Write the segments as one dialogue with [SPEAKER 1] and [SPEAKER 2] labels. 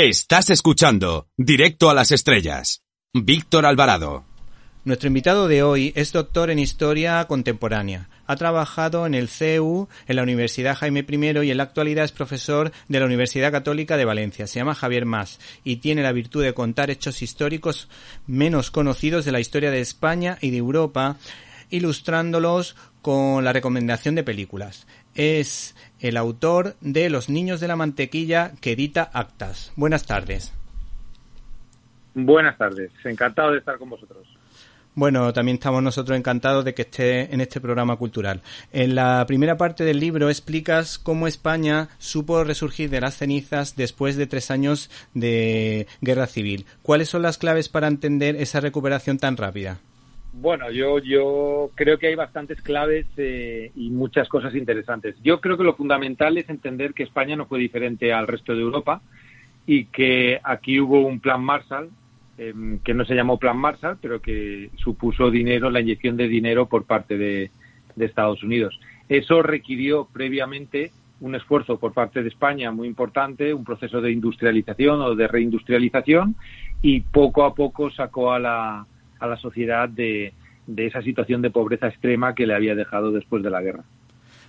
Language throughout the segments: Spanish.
[SPEAKER 1] Estás escuchando Directo a las Estrellas. Víctor Alvarado.
[SPEAKER 2] Nuestro invitado de hoy es doctor en Historia Contemporánea. Ha trabajado en el CEU, en la Universidad Jaime I y en la actualidad es profesor de la Universidad Católica de Valencia. Se llama Javier Mas y tiene la virtud de contar hechos históricos menos conocidos de la historia de España y de Europa, ilustrándolos con la recomendación de películas. Es el autor de Los Niños de la Mantequilla que edita Actas. Buenas tardes.
[SPEAKER 3] Buenas tardes, encantado de estar con vosotros.
[SPEAKER 2] Bueno, también estamos nosotros encantados de que esté en este programa cultural. En la primera parte del libro explicas cómo España supo resurgir de las cenizas después de tres años de guerra civil. ¿Cuáles son las claves para entender esa recuperación tan rápida?
[SPEAKER 3] Bueno, yo, yo creo que hay bastantes claves eh, y muchas cosas interesantes. Yo creo que lo fundamental es entender que España no fue diferente al resto de Europa y que aquí hubo un plan Marshall, em, que no se llamó plan Marshall, pero que supuso dinero, la inyección de dinero por parte de, de Estados Unidos. Eso requirió previamente un esfuerzo por parte de España muy importante, un proceso de industrialización o de reindustrialización y poco a poco sacó a la a la sociedad de, de esa situación de pobreza extrema que le había dejado después de la guerra.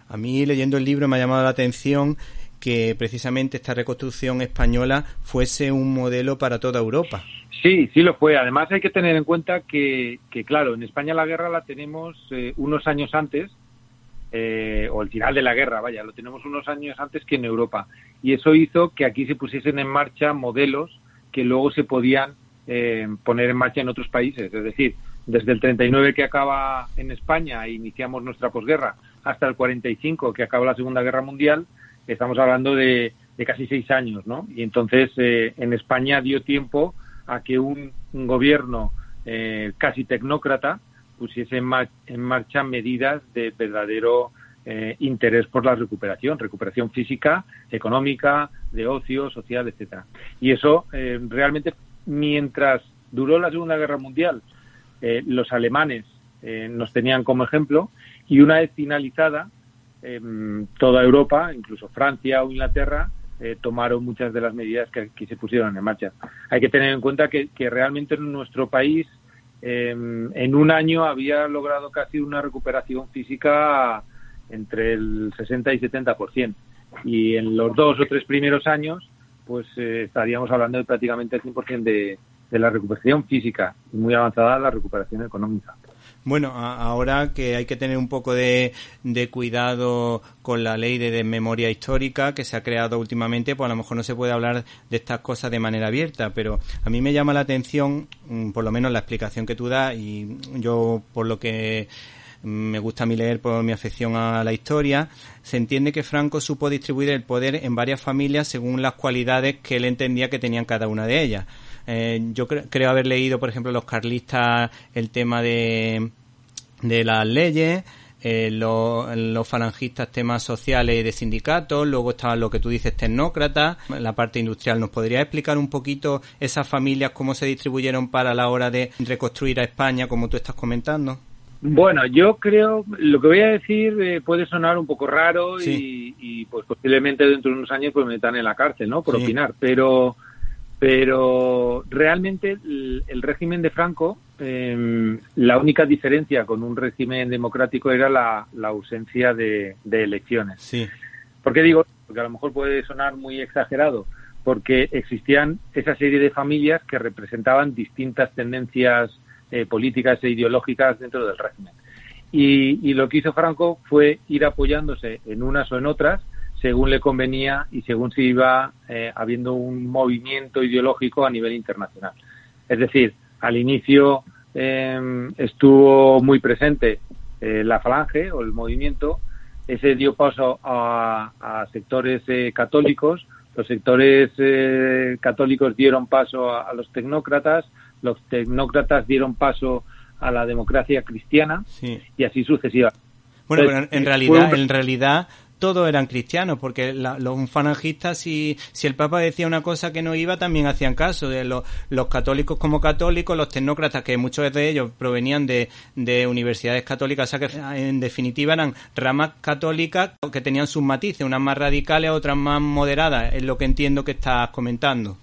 [SPEAKER 2] A mí leyendo el libro me ha llamado la atención que precisamente esta reconstrucción española fuese un modelo para toda Europa.
[SPEAKER 3] Sí, sí lo fue. Además hay que tener en cuenta que, que claro, en España la guerra la tenemos eh, unos años antes, eh, o el final de la guerra, vaya, lo tenemos unos años antes que en Europa. Y eso hizo que aquí se pusiesen en marcha modelos que luego se podían eh, poner en marcha en otros países. Es decir, desde el 39 que acaba en España e iniciamos nuestra posguerra hasta el 45 que acaba la Segunda Guerra Mundial, estamos hablando de, casi seis años, ¿no? Y entonces eh, en España dio tiempo a que un, gobierno eh, casi tecnócrata pusiese en, marcha medidas de verdadero interés por la recuperación, recuperación física, económica, de ocio, social, etcétera. Y eso realmente mientras duró la Segunda Guerra Mundial, eh, los alemanes eh, nos tenían como ejemplo y una vez finalizada, em, toda Europa, incluso Francia o Inglaterra, eh, tomaron muchas de las medidas que, que, se pusieron en marcha. Hay que tener en cuenta que, realmente en nuestro país en un año había logrado casi una recuperación física entre el 60 y 70%. Y en los dos o tres primeros años pues eh, estaríamos hablando de prácticamente el 100% de, de la recuperación física y muy avanzada la recuperación económica.
[SPEAKER 2] Bueno, ahora que hay que tener un poco de, de cuidado con la ley de, memoria histórica que se ha creado últimamente, pues a lo mejor no se puede hablar de estas cosas de manera abierta, pero a mí me llama la atención, mm, por lo menos la explicación que tú das, y yo por lo que me gusta a mí leer por mi afección a la historia, se entiende que Franco supo distribuir el poder en varias familias según las cualidades que él entendía que tenían cada una de ellas. Eh, yo creo haber leído, por ejemplo, los carlistas el tema de, de las leyes, eh, los, falangistas temas sociales y de sindicatos, luego estaban lo que tú dices tecnócratas, la parte industrial. ¿Nos podría explicar un poquito esas familias, cómo se distribuyeron para la hora de reconstruir a España, como tú estás comentando?
[SPEAKER 3] Bueno, yo creo, lo que voy a decir eh, puede sonar un poco raro y, pues posiblemente dentro de unos años pues me metan en la cárcel, ¿no? Por opinar, pero pero realmente el, régimen de Franco, em, la única diferencia con un régimen democrático era la, ausencia de, elecciones.
[SPEAKER 2] Sí.
[SPEAKER 3] ¿Por qué digo? Porque a lo mejor puede sonar muy exagerado, porque existían esa serie de familias que representaban distintas tendencias eh, políticas e ideológicas dentro del régimen. Y, lo que hizo Franco fue ir apoyándose en unas o en otras según le convenía y según se iba eh, habiendo un movimiento ideológico a nivel internacional. Es decir, al inicio em, estuvo muy presente eh, la falange o el movimiento, ese dio paso a, sectores católicos, los sectores católicos dieron paso a, los tecnócratas, los tecnócratas dieron paso a la democracia cristiana y así sucesivamente.
[SPEAKER 2] Bueno, pero en, realidad, en realidad todos eran cristianos, porque los falangistas, si, si el Papa decía una cosa que no iba, también hacían caso. De los, los católicos como católicos, los tecnócratas, que muchos de ellos provenían de, de universidades católicas, o sea que en definitiva eran ramas católicas que tenían sus matices, unas más radicales, otras más moderadas, es lo que entiendo que estás comentando.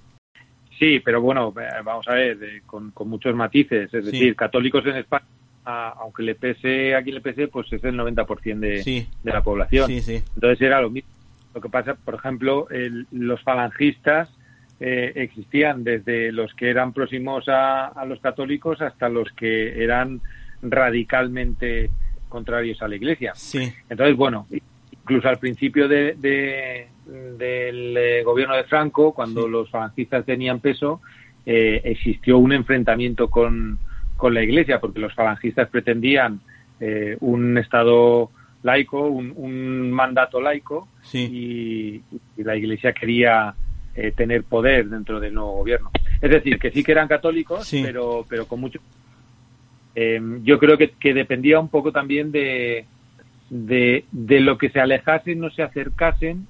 [SPEAKER 3] Sí, pero bueno, eh, vamos a ver, eh, con, muchos matices. Es decir, católicos en España, aunque le pese a quien le pese, pues es el 90% de, de la población. Entonces era lo mismo. Lo que pasa, por ejemplo, los falangistas eh, existían desde los que eran próximos a, los católicos hasta los que eran radicalmente contrarios a la Iglesia. Entonces, bueno, incluso al principio de, del eh, gobierno de Franco, cuando los falangistas tenían peso, eh, existió un enfrentamiento con, con la Iglesia, porque los falangistas pretendían un Estado laico, un, mandato laico, y, la Iglesia quería eh, tener poder dentro del nuevo gobierno. Es decir, que sí que eran católicos, pero, pero con mucho. Eh, yo creo que, que, dependía un poco también de, de, lo que se alejasen, no se acercasen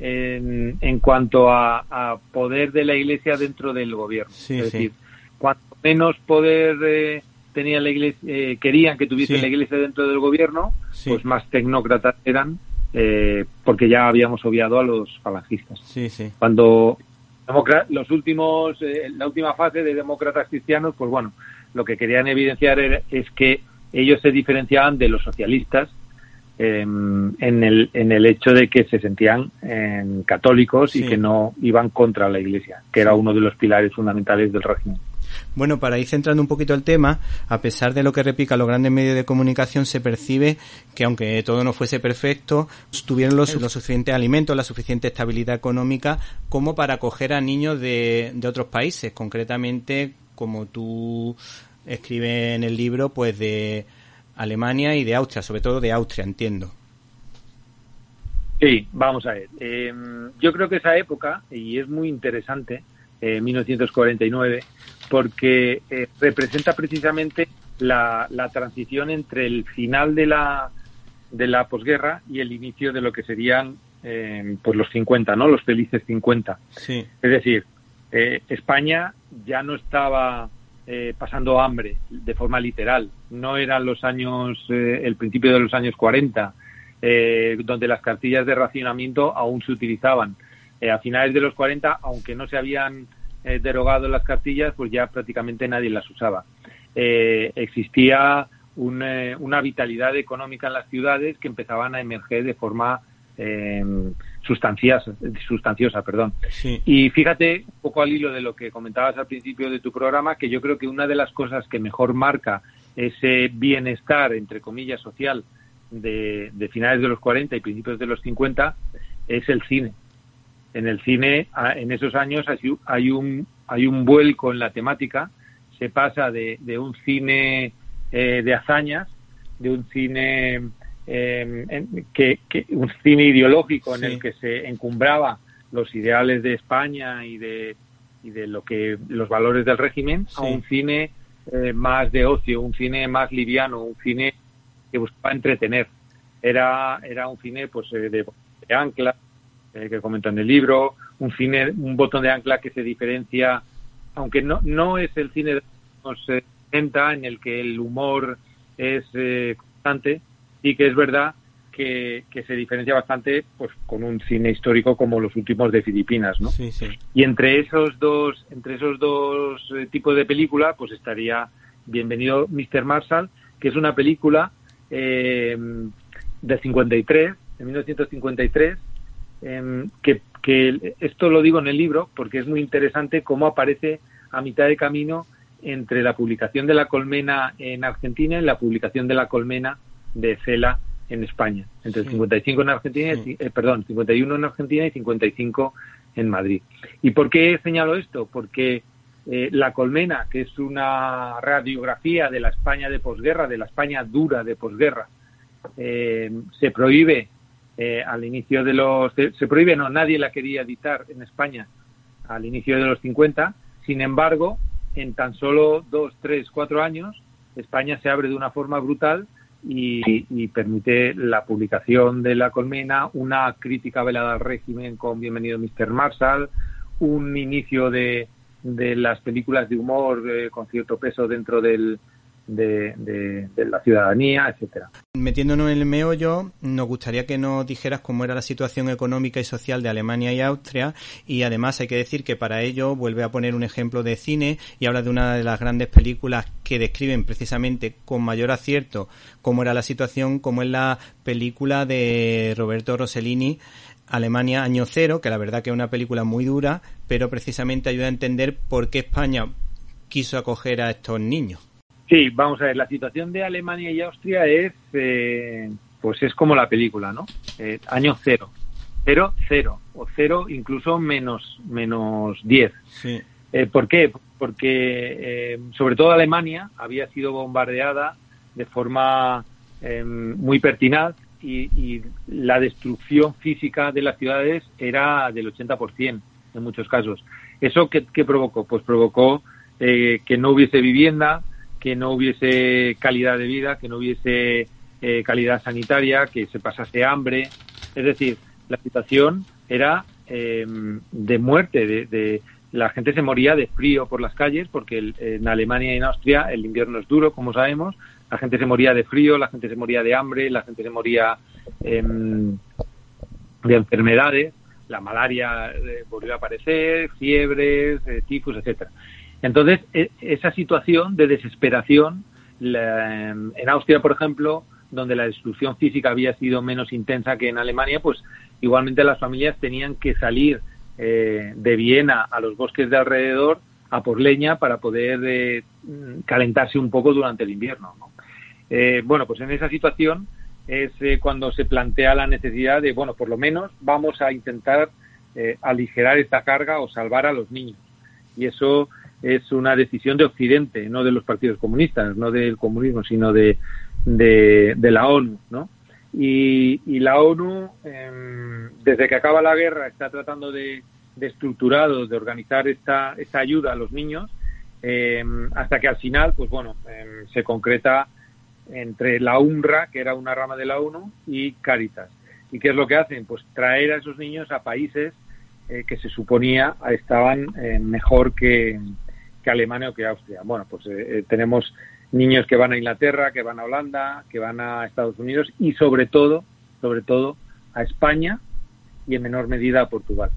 [SPEAKER 3] en, en cuanto a, poder de la Iglesia dentro del gobierno. es decir, cuanto menos poder eh, tenía la Iglesia, querían que tuviese la Iglesia dentro del gobierno, pues más tecnócratas eran eh, porque ya habíamos obviado a los falangistas.
[SPEAKER 2] Sí, sí.
[SPEAKER 3] Cuando los últimos, eh, la última fase de demócratas cristianos, pues bueno, lo que querían evidenciar es que ellos se diferenciaban de los socialistas em, en, el, en el hecho de que se sentían em, católicos y que no iban contra la Iglesia, que era uno de los pilares fundamentales del régimen.
[SPEAKER 2] Bueno, para ir centrando un poquito el tema, a pesar de lo que repica los grandes medios de comunicación, se percibe que aunque todo no fuese perfecto, tuvieron los, suficientes alimentos, la suficiente estabilidad económica como para acoger a niños de, de otros países, concretamente, como tú escribes en el libro, pues de Alemania y de Austria, sobre todo de Austria, entiendo.
[SPEAKER 3] Sí, vamos a ver. Em, yo creo que esa época, y es muy interesante, 1949, eh, porque eh, representa precisamente la, transición entre el final de la, de la posguerra y el inicio de lo que serían eh, pues los 50, ¿no? Los felices 50.
[SPEAKER 2] Sí.
[SPEAKER 3] Es decir, España ya no estaba pasando hambre de forma literal. No eran los años, el principio de los años 40, donde las cartillas de racionamiento aún se utilizaban. a finales de los 40, aunque no se habían eh, derogado las cartillas, pues ya prácticamente nadie las usaba. Eh, existía eh, una vitalidad económica en las ciudades que empezaban a emerger de forma sustanciosa, sustanciosa perdón. Y fíjate, un poco al hilo de lo que comentabas al principio de tu programa, que yo creo que una de las cosas que mejor marca ese bienestar, entre comillas, social de, de finales de los 40 y principios de los 50 es el cine en el cine en esos años hay un hay un vuelco en la temática se pasa de, de un cine eh, de hazañas de un cine eh, que, un cine ideológico en el que se encumbraba los ideales de España y de y de lo que los valores del régimen a un cine eh, más de ocio un cine más liviano un cine que buscaba entretener. Era era un cine pues de, de ancla eh, que comento en el libro, un cine, un botón de ancla que se diferencia, aunque no, no es el cine de los 60 en el que el humor es eh, constante, y que es verdad que, se diferencia bastante pues con un cine histórico como los últimos de Filipinas, ¿no? Y entre esos dos, entre esos dos eh, tipos de película, pues estaría Bienvenido Mr. Marshall, que es una película eh, del 53, de 1953, Em, que, esto lo digo en el libro porque es muy interesante cómo aparece a mitad de camino entre la publicación de La Colmena en Argentina y la publicación de La Colmena de Cela en España, entre el 55 en Argentina, eh, perdón, 51 en Argentina y 55 en Madrid. ¿Y por qué señalo esto? Porque eh, La Colmena, que es una radiografía de la España de posguerra, de la España dura de posguerra, eh, se prohíbe eh, al inicio de los... Se, prohíbe, no, nadie la quería editar en España al inicio de los 50. Sin embargo, en tan solo dos, tres, cuatro años, España se abre de una forma brutal y, permite la publicación de La Colmena, una crítica velada al régimen con Bienvenido Mr. Marshall, un inicio de, de las películas de humor eh, con cierto peso dentro del, de, la ciudadanía, etcétera.
[SPEAKER 2] Metiéndonos en el meollo, nos gustaría que nos dijeras cómo era la situación económica y social de Alemania y Austria y además hay que decir que para ello vuelve a poner un ejemplo de cine y habla de una de las grandes películas que describen precisamente con mayor acierto cómo era la situación, como es la película de Roberto Rossellini Alemania Año Cero, que la verdad que es una película muy dura, pero precisamente ayuda a entender por qué España quiso acoger a estos niños.
[SPEAKER 3] Sí, vamos a ver, la situación de Alemania y Austria es, eh, pues es como la película, ¿no? Eh, año cero, cero, cero, o cero incluso menos, menos diez.
[SPEAKER 2] Sí.
[SPEAKER 3] Eh, ¿Por qué? Porque sobre todo Alemania había sido bombardeada de forma muy pertinaz y, la destrucción física de las ciudades era del 80% en muchos casos. ¿Eso qué, qué provocó? Pues provocó que no hubiese vivienda, que no hubiese calidad de vida, que no hubiese eh, calidad sanitaria, que se pasase hambre. Es decir, la situación era em, de muerte, de, la gente se moría de frío por las calles, porque en Alemania y en Austria el invierno es duro, como sabemos. La gente se moría de frío, la gente se moría de hambre, la gente se moría em, de enfermedades. La malaria eh, volvió a aparecer, fiebres, eh, tifus, etcétera. Entonces, e, esa situación de desesperación, en Austria, por ejemplo, donde la destrucción física había sido menos intensa que en Alemania, pues igualmente las familias tenían que salir eh, de Viena a los bosques de alrededor a por leña para poder eh, calentarse un poco durante el invierno. Eh, bueno, pues en esa situación es cuando se plantea la necesidad de, bueno, por lo menos vamos a intentar aligerar esta carga o salvar a los niños. Y eso es una decisión de Occidente, no de los partidos comunistas, no del comunismo, sino de, de, la ONU, ¿no? Y, y la ONU, em, desde que acaba la guerra, está tratando de, de estructurado, de organizar esta, esta ayuda a los niños, em, hasta que al final, pues bueno, em, se concreta entre la UNRWA, que era una rama de la ONU, y Caritas. ¿Y qué es lo que hacen? Pues traer a esos niños a países eh, que se suponía estaban eh, mejor que, que Alemania o que Austria. Bueno, pues eh, eh, tenemos niños que van a Inglaterra, que van a Holanda, que van a Estados Unidos y sobre todo, sobre todo a España y en menor medida a Portugal.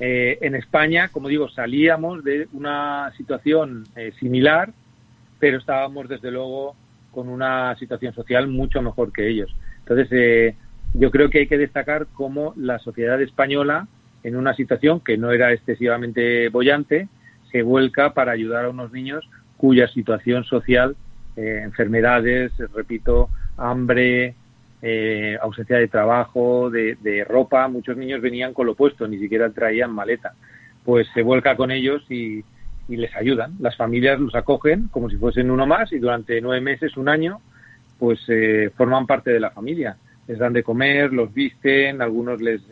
[SPEAKER 3] Eh, en España, como digo, salíamos de una situación similar, pero estábamos desde luego con una situación social mucho mejor que ellos. Entonces, yo creo que hay que destacar cómo la sociedad española, en una situación que no era excesivamente bollante, se vuelca para ayudar a unos niños cuya situación social, eh, enfermedades, repito, hambre, eh, ausencia de trabajo, de, ropa, muchos niños venían con lo puesto, ni siquiera traían maleta. Pues se vuelca con ellos y, les ayudan. Las familias los acogen como si fuesen uno más y durante nueve meses, un año, pues eh, forman parte de la familia. Les dan de comer, los visten, algunos les,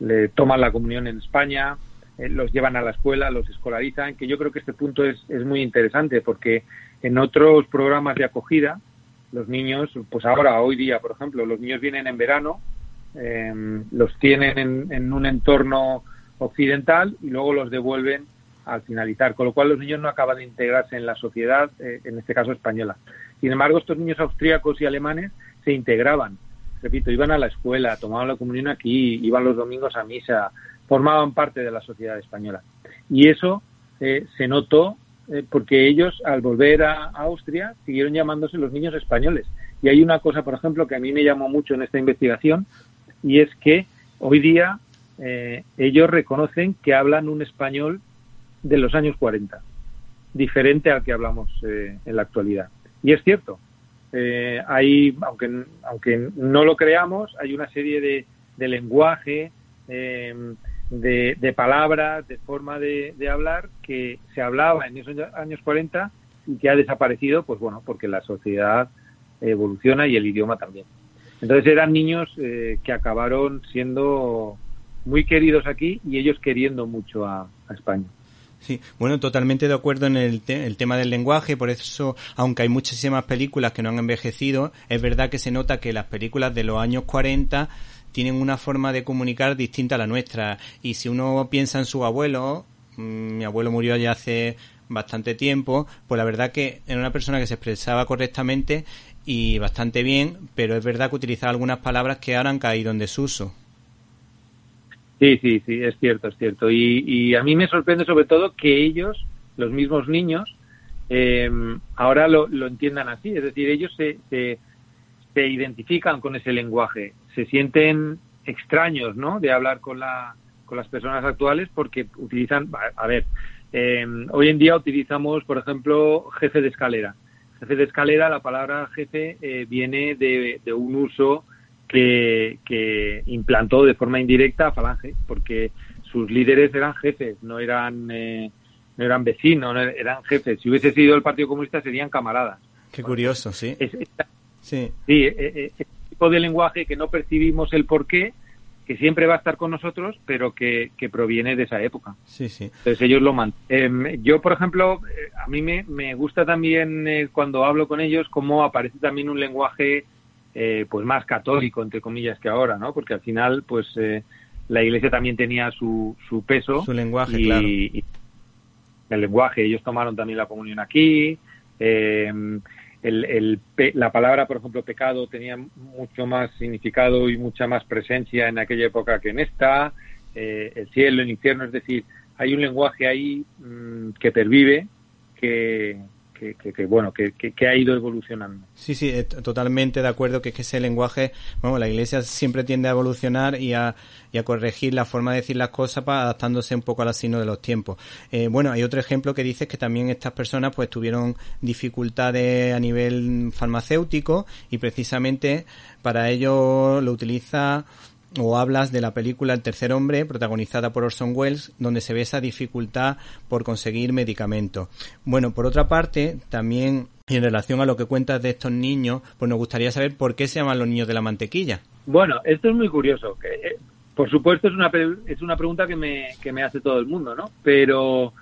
[SPEAKER 3] les toman la comunión en España, eh, los llevan a la escuela, los escolarizan, que yo creo que este punto es, es muy interesante porque en otros programas de acogida, los niños, pues ahora, hoy día, por ejemplo, los niños vienen en verano, em, los tienen en, en, un entorno occidental y luego los devuelven al finalizar, con lo cual los niños no acaban de integrarse en la sociedad, eh, en este caso española. Sin embargo, estos niños austríacos y alemanes se integraban, repito, iban a la escuela, tomaban la comunión aquí, iban los domingos a misa, formaban parte de la sociedad española. Y eso eh, se notó eh, porque ellos, al volver a, Austria, siguieron llamándose los niños españoles. Y hay una cosa, por ejemplo, que a mí me llamó mucho en esta investigación, y es que hoy día eh, ellos reconocen que hablan un español de los años 40, diferente al que hablamos en la actualidad. Y es cierto, hay, aunque, aunque no lo creamos, hay una serie de, de lenguaje, de, palabras, de forma de, hablar que se hablaba en esos años 40 y que ha desaparecido, pues bueno, porque la sociedad evoluciona y el idioma también. Entonces eran niños eh, que acabaron siendo muy queridos aquí y ellos queriendo mucho a, España.
[SPEAKER 2] Sí, bueno, totalmente de acuerdo en el, el, tema del lenguaje, por eso, aunque hay muchísimas películas que no han envejecido, es verdad que se nota que las películas de los años 40 tienen una forma de comunicar distinta a la nuestra. Y si uno piensa en su abuelo, mm, mi abuelo murió ya hace bastante tiempo, pues la verdad que era una persona que se expresaba correctamente y bastante bien, pero es verdad que utilizaba algunas palabras que ahora han caído en desuso.
[SPEAKER 3] Sí, sí, sí, es cierto, es cierto. Y, a mí me sorprende sobre todo que ellos, los mismos niños, eh, ahora lo, entiendan así. Es decir, ellos se, se, identifican con ese lenguaje, se sienten extraños, ¿no? De hablar con, la, con las personas actuales porque utilizan, a ver, eh, hoy en día utilizamos, por ejemplo, jefe de escalera. Jefe de escalera, la palabra jefe eh, viene de, de un uso que, implantó de forma indirecta a Falange, porque sus líderes eran jefes, no eran, eh, no eran vecinos, eran jefes. Si hubiese sido el Partido Comunista serían camaradas.
[SPEAKER 2] Qué curioso, sí.
[SPEAKER 3] sí. Sí, e, e, ese tipo de lenguaje que no percibimos el porqué, que siempre va a estar con nosotros, pero que, proviene de esa época.
[SPEAKER 2] Sí, sí.
[SPEAKER 3] Entonces ellos lo mantienen. Em, yo, por ejemplo, eh, a mí me, me gusta también eh, cuando hablo con ellos cómo aparece también un lenguaje eh, pues más católico entre comillas que ahora no porque al final pues eh, la iglesia también tenía su, su peso
[SPEAKER 2] su lenguaje
[SPEAKER 3] y,
[SPEAKER 2] claro
[SPEAKER 3] el lenguaje ellos tomaron también la comunión aquí eh, el, el, la palabra por ejemplo pecado tenía mucho más significado y mucha más presencia en aquella época que en esta. El cielo el infierno es decir hay un lenguaje ahí mm, que pervive que, que, bueno, que, que, ha ido evolucionando.
[SPEAKER 2] Sí, sí, eh, totalmente de acuerdo que, es que ese lenguaje, bueno, la Iglesia siempre tiende a evolucionar y a, a corregir la forma de decir las cosas para adaptándose un poco al signo de los tiempos. Eh, bueno, hay otro ejemplo que dice que también estas personas pues tuvieron dificultades a nivel farmacéutico y precisamente para ello lo utiliza o hablas de la película El tercer hombre, protagonizada por Orson Welles, donde se ve esa dificultad por conseguir medicamentos. Bueno, por otra parte, también en relación a lo que cuentas de estos niños, pues nos gustaría saber por qué se llaman los niños de la mantequilla.
[SPEAKER 3] Bueno, esto es muy curioso. Eh, por supuesto, es una, es una pregunta que me, que me hace todo el mundo, ¿no? Pero,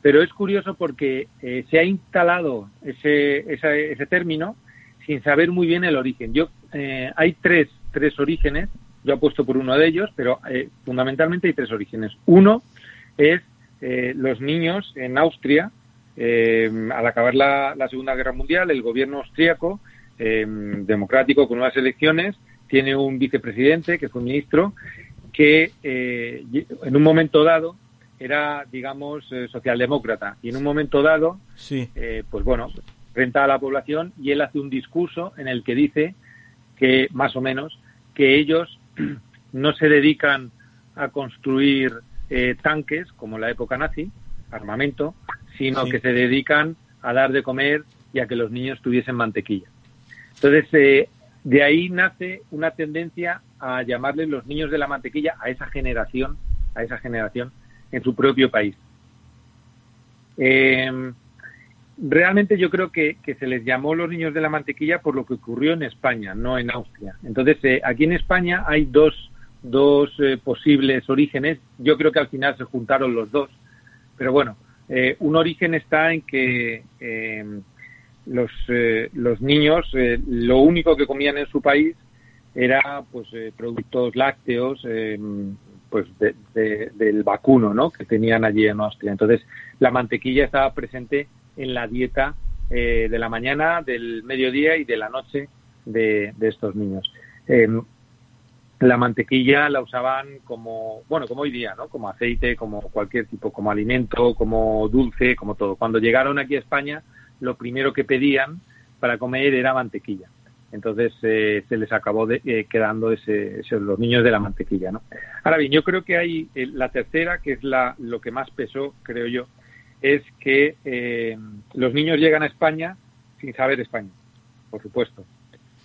[SPEAKER 3] pero es curioso porque eh, se ha instalado ese, ese término sin saber muy bien el origen. Yo, eh, hay tres, tres orígenes yo apuesto por uno de ellos, pero eh, fundamentalmente hay tres orígenes. Uno es eh, los niños en Austria, eh, al acabar la, Segunda Guerra Mundial, el gobierno austríaco, democrático con nuevas elecciones, tiene un vicepresidente, que fue ministro, que en un momento dado era, digamos, socialdemócrata y en un momento dado,
[SPEAKER 2] sí.
[SPEAKER 3] pues bueno, renta a la población y él hace un discurso en el que dice que, más o menos, que ellos no se dedican a construir eh, tanques como la época nazi, armamento, sino que se dedican a dar de comer y a que los niños tuviesen mantequilla. Entonces, eh, de ahí nace una tendencia a llamarles los niños de la mantequilla a esa generación, a esa generación en su propio país. Eh, realmente yo creo que, se les llamó los niños de la mantequilla por lo que ocurrió en España, no en Austria. Entonces, eh, aquí en España hay dos, dos eh, posibles orígenes. Yo creo que al final se juntaron los dos. Pero bueno, eh, un origen está en que los, los niños lo único que comían en su país era pues productos lácteos pues del vacuno ¿no? que tenían allí en Austria. Entonces, la mantequilla estaba presente en la dieta eh, de la mañana, del mediodía y de la noche de, estos niños. Em, la mantequilla la usaban como, bueno, como hoy día, ¿no? Como aceite, como cualquier tipo, como alimento, como dulce, como todo. Cuando llegaron aquí a España, lo primero que pedían para comer era mantequilla. Entonces eh, se les acabó eh, quedando ese, los niños de la mantequilla, ¿no? Ahora bien, yo creo que hay la tercera, que es la, lo que más pesó, creo yo, es que eh, los niños llegan a España sin saber español, por supuesto.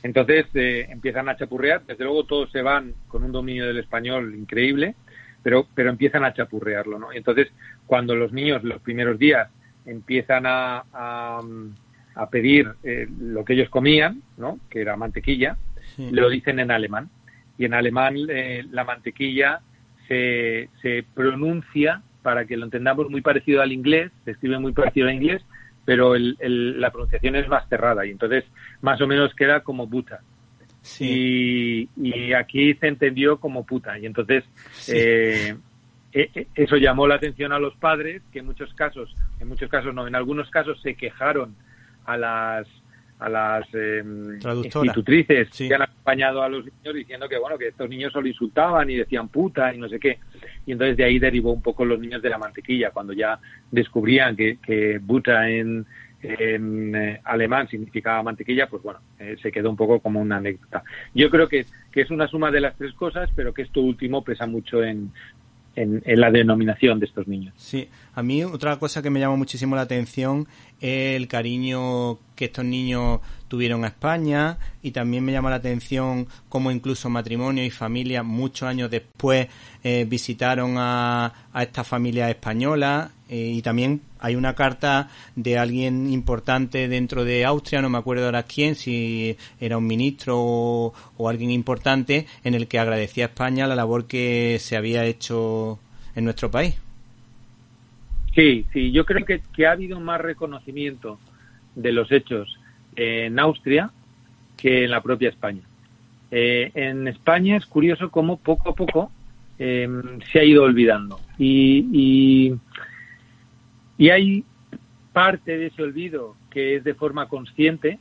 [SPEAKER 3] Entonces eh, empiezan a chapurrear, desde luego todos se van con un dominio del español increíble, pero, pero empiezan a chapurrearlo, ¿no? Y entonces cuando los niños los primeros días empiezan a, a, pedir eh, lo que ellos comían, ¿no? Que era mantequilla, lo dicen en alemán. Y en alemán la mantequilla se, se pronuncia para que lo entendamos muy parecido al inglés, se escribe muy parecido al inglés, pero la pronunciación es más cerrada y entonces más o menos queda como puta. Y, aquí se entendió como puta y entonces eh, eso llamó la atención a los padres, que en muchos casos, en muchos casos no, en algunos casos se quejaron a las a las eh, institutrices que han acompañado a los niños diciendo que bueno que estos niños solo insultaban y decían puta y no sé qué y entonces de ahí derivó un poco los niños de la mantequilla cuando ya descubrían que, que buta en, en eh, alemán significaba mantequilla, pues bueno, eh, se quedó un poco como una anécdota. Yo creo que, que, es una suma de las tres cosas, pero que esto último pesa mucho en, en, la denominación de estos niños.
[SPEAKER 2] Sí, a mí otra cosa que me llama muchísimo la atención el cariño que estos niños tuvieron a España y también me llama la atención cómo incluso matrimonio y familia muchos años después eh, visitaron a, a esta familia española eh, y también hay una carta de alguien importante dentro de Austria, no me acuerdo ahora quién, si era un ministro o, alguien importante, en el que agradecía a España la labor que se había hecho en nuestro país.
[SPEAKER 3] Sí, sí, yo creo que, que ha habido más reconocimiento de los hechos en Austria que en la propia España. Eh, en España es curioso cómo poco a poco eh, se ha ido olvidando. Y, y, y, hay parte de ese olvido que es de forma consciente.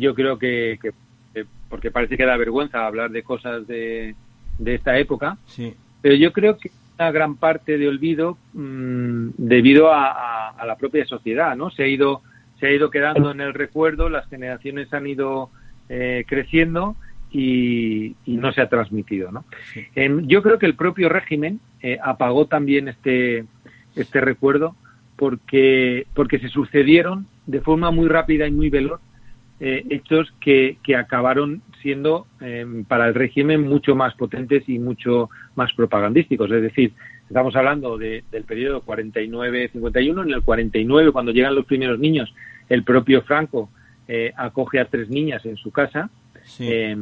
[SPEAKER 3] Yo creo que, que, porque parece que da vergüenza hablar de cosas de, de esta época, pero yo creo que una gran parte de olvido mmm, debido a, a, a, la propia sociedad, ¿no? Se ha ido se ha ido quedando en el recuerdo, las generaciones han ido eh, creciendo y, y, no se ha transmitido. ¿no? Eh, yo creo que el propio régimen eh, apagó también este, este recuerdo porque, porque se sucedieron de forma muy rápida y muy veloz eh, hechos que, que acabaron siendo em, para el régimen mucho más potentes y mucho más propagandísticos. Es decir, Estamos hablando de, del periodo 49-51. En el 49, cuando llegan los primeros niños, el propio Franco eh, acoge a tres niñas en su casa sí. eh,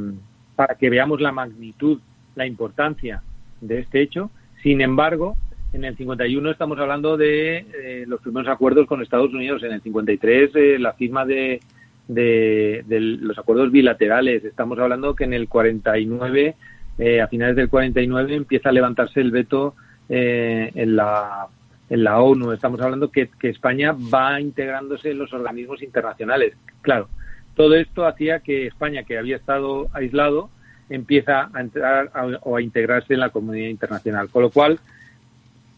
[SPEAKER 3] para que veamos la magnitud, la importancia de este hecho. Sin embargo, en el 51 estamos hablando de eh, los primeros acuerdos con Estados Unidos. En el 53, eh, la firma de, de, los acuerdos bilaterales. Estamos hablando que en el 49, eh, a finales del 49, empieza a levantarse el veto eh, en, la, en la ONU. Estamos hablando que, que España va integrándose en los organismos internacionales. Claro, todo esto hacía que España, que había estado aislado, empieza a entrar a, o a integrarse en la comunidad internacional. Con lo cual,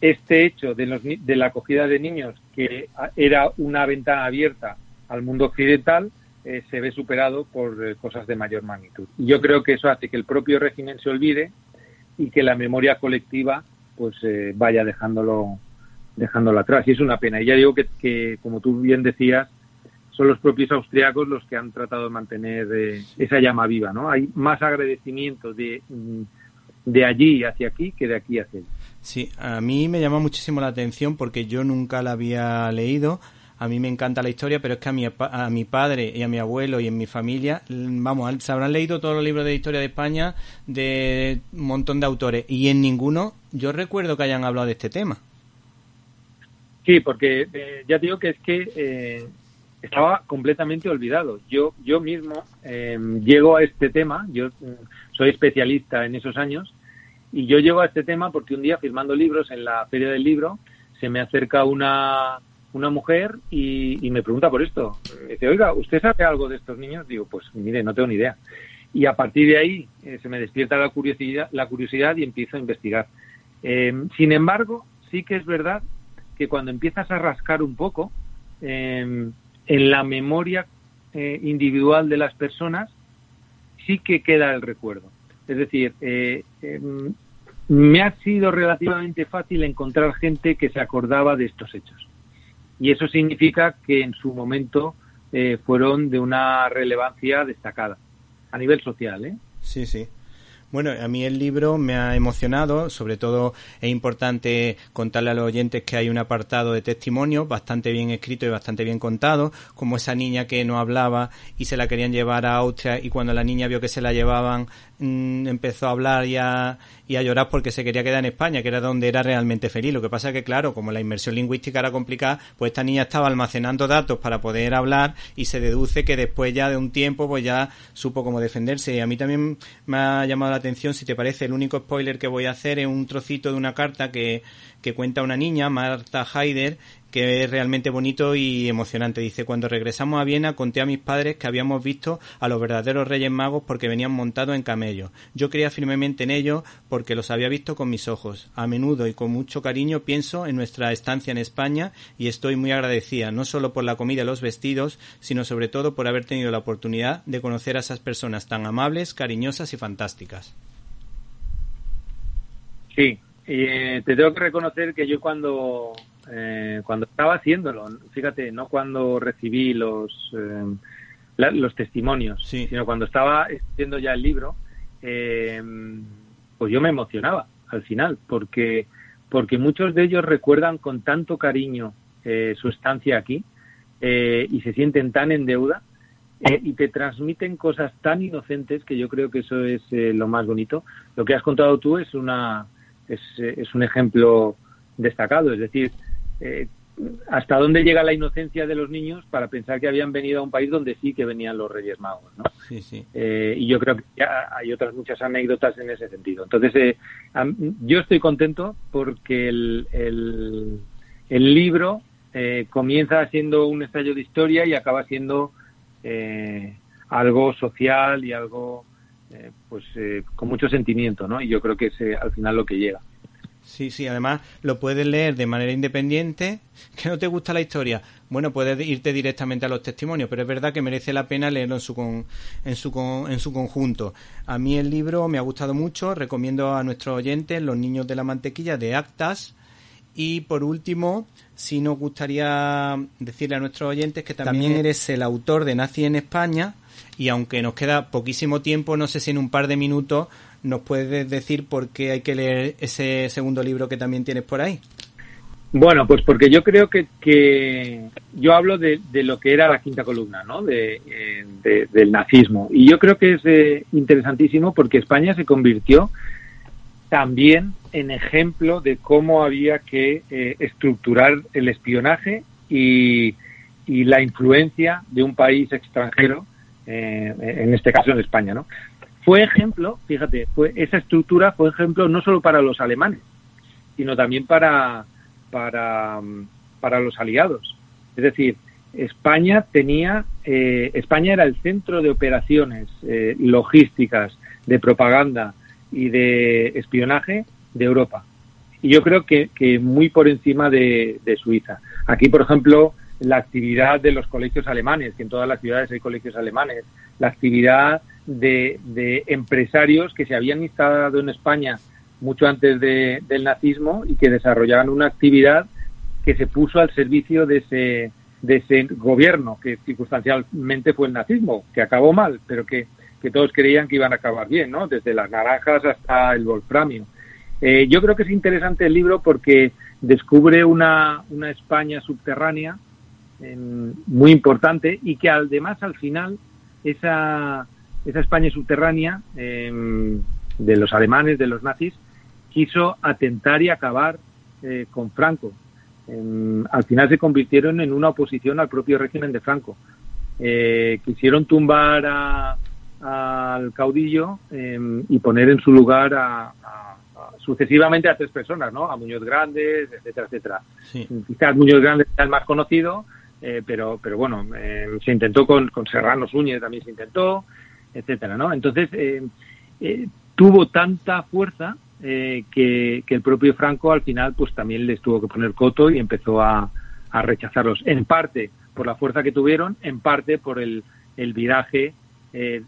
[SPEAKER 3] este hecho de, los, de la acogida de niños, que era una ventana abierta al mundo occidental, eh, se ve superado por eh, cosas de mayor magnitud. Y yo creo que eso hace que el propio régimen se olvide y que la memoria colectiva pues eh, vaya dejándolo dejándolo atrás. Y es una pena. Y ya digo que, que, como tú bien decías, son los propios austriacos los que han tratado de mantener eh, esa llama viva, ¿no? Hay más agradecimiento de, de allí hacia aquí que de aquí hacia allí.
[SPEAKER 2] Sí, a mí me llama muchísimo la atención porque yo nunca la había leído. A mí me encanta la historia, pero es que a mi, a mi padre y a mi abuelo y en mi familia, vamos, se habrán leído todos los libros de historia de España de un montón de autores y en ninguno yo recuerdo que hayan hablado de este tema.
[SPEAKER 3] Sí, porque eh, ya digo que es que eh, estaba completamente olvidado. Yo, yo mismo eh, llego a este tema, yo soy especialista en esos años, y yo llego a este tema porque un día firmando libros en la Feria del Libro se me acerca una, una mujer y, y me pregunta por esto. Dice, oiga, ¿usted sabe algo de estos niños? Digo, pues mire, no tengo ni idea. Y a partir de ahí eh, se me despierta la curiosidad, la curiosidad y empiezo a investigar. Eh, sin embargo, sí que es verdad que cuando empiezas a rascar un poco eh, en la memoria eh, individual de las personas, sí que queda el recuerdo. Es decir, eh, me ha sido relativamente fácil encontrar gente que se acordaba de estos hechos. Y eso significa que en su momento eh, fueron de una relevancia destacada a nivel social. ¿eh?
[SPEAKER 2] Sí, sí. Bueno, a mí el libro me ha emocionado, sobre todo es importante contarle a los oyentes que hay un apartado de testimonio bastante bien escrito y bastante bien contado, como esa niña que no hablaba y se la querían llevar a Austria y cuando la niña vio que se la llevaban mm, empezó a hablar y a, y a llorar porque se quería quedar en España, que era donde era realmente feliz. Lo que pasa que, claro, como la inmersión lingüística era complicada, pues esta niña estaba almacenando datos para poder hablar y se deduce que después ya de un tiempo, pues ya supo cómo defenderse. Y a mí también me ha llamado la atención, si te parece, el único spoiler que voy a hacer es un trocito de una carta que, que cuenta una niña, Marta Haider, que es realmente bonito y emocionante. Dice, cuando regresamos a Viena conté a mis padres que habíamos visto a los verdaderos Reyes Magos porque venían montados en camellos. Yo creía firmemente en ellos porque los había visto con mis ojos. A menudo y con mucho cariño pienso en nuestra estancia en España y estoy muy agradecida, no solo por la comida y los vestidos, sino sobre todo por haber tenido la oportunidad de conocer a esas personas tan amables, cariñosas y fantásticas.
[SPEAKER 3] Sí, y eh, te tengo que reconocer que yo cuando eh, cuando estaba haciéndolo, fíjate, no cuando recibí los, eh, los testimonios, sino cuando estaba haciendo ya el libro, eh, pues yo me emocionaba al final, porque, porque muchos de ellos recuerdan con tanto cariño su estancia aquí y se sienten tan en deuda y te transmiten cosas tan inocentes que yo creo que eso es lo más bonito. Lo que has contado tú es una es, es un ejemplo destacado, es decir, eh, hasta dónde llega la inocencia de los niños para pensar que habían venido a un país donde sí que venían los Reyes Magos, ¿no? Eh, y yo creo que hay otras muchas anécdotas en ese sentido. Entonces, eh, yo estoy contento porque el, el, el libro comienza siendo un ensayo de historia y acaba siendo algo social y algo, pues, con mucho sentimiento, ¿no? Y yo creo que es al final lo que llega.
[SPEAKER 2] Sí, sí, además lo puedes leer de manera independiente. ¿Que no te gusta la historia? Bueno, puedes irte directamente a los testimonios, pero es verdad que merece la pena leerlo en su, en su, en su conjunto. A mí el libro me ha gustado mucho, recomiendo a nuestros oyentes Los Niños de la Mantequilla de Actas. Y por último, si nos gustaría decirle a nuestros oyentes que también eres el autor de Nazi en España, y aunque nos queda poquísimo tiempo, no sé si en un par de minutos ¿Nos puedes decir por qué hay que leer ese segundo libro que también tienes por ahí?
[SPEAKER 3] Bueno, pues porque yo creo que, que yo hablo de, lo que era la quinta columna, ¿no? De, del nazismo. Y yo creo que es eh, interesantísimo porque España se convirtió también en ejemplo de cómo había que eh, estructurar el espionaje y, y, la influencia de un país extranjero, eh, en este caso en España, ¿no? Fue ejemplo, fíjate, fue esa estructura fue ejemplo no solo para los alemanes, sino también para, para, para los aliados. Es decir, España tenía, eh, España era el centro de operaciones eh, logísticas, de propaganda y de espionaje de Europa. Y yo creo que, que muy por encima de, de Suiza. Aquí, por ejemplo, la actividad de los colegios alemanes, que en todas las ciudades hay colegios alemanes, la actividad de, empresarios que se habían instalado en España mucho antes del nazismo y que desarrollaban una actividad que se puso al servicio de ese, de ese gobierno, que circunstancialmente fue el nazismo, que acabó mal, pero que, que todos creían que iban a acabar bien, ¿no? Desde las naranjas hasta el wolframio. Eh, yo creo que es interesante el libro porque descubre una, una España subterránea em, muy importante y que además al final esa, esa España subterránea em, de los alemanes, de los nazis, quiso atentar y acabar eh, con Franco. Em, al final se convirtieron en una oposición al propio régimen de Franco. Eh, quisieron tumbar al caudillo em, y poner en su lugar a, sucesivamente a tres personas, ¿no? A Muñoz Grandes, etcétera, etcétera. Quizás Muñoz Grandes sea el más conocido, eh, pero, pero bueno, se intentó con, con Serrano Núñez, también se intentó, etcétera, ¿no? Entonces, eh, eh, tuvo tanta fuerza eh, que, el propio Franco al final pues también les tuvo que poner coto y empezó a, rechazarlos, en parte por la fuerza que tuvieron, en parte por el, el viraje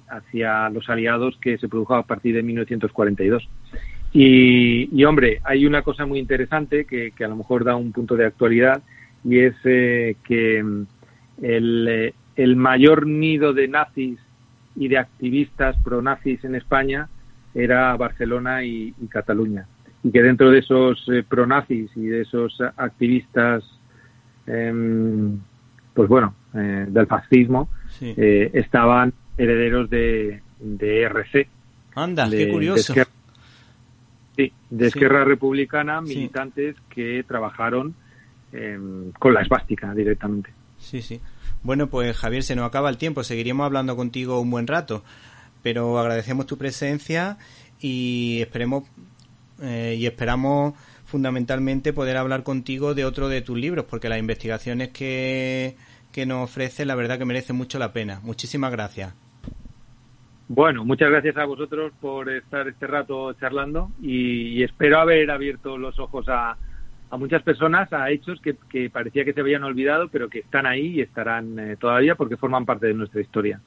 [SPEAKER 3] hacia los aliados que se produjo a partir de 1942. Y, y hombre, hay una cosa muy interesante que, que, a lo mejor da un punto de actualidad y es que mm, el, el mayor nido de nazis y de activistas pro-nazis en España era Barcelona y, Cataluña. Y que dentro de esos eh, pro-nazis y de esos activistas, em, pues bueno, eh, del fascismo, eh, estaban herederos de, de RC.
[SPEAKER 2] Anda, qué curioso.
[SPEAKER 3] sí, de Esquerra Republicana, militantes que trabajaron em, con la esvástica directamente.
[SPEAKER 2] Sí, sí. Bueno, pues Javier, se nos acaba el tiempo. Seguiríamos hablando contigo un buen rato, pero agradecemos tu presencia y esperemos eh, y esperamos fundamentalmente poder hablar contigo de otro de tus libros, porque las investigaciones que, que nos ofrece, la verdad que merecen mucho la pena. Muchísimas gracias.
[SPEAKER 3] Bueno, muchas gracias a vosotros por estar este rato charlando y, espero haber abierto los ojos a, a muchas personas, a hechos que, parecía que se habían olvidado, pero que están ahí y estarán eh, todavía porque forman parte de nuestra historia.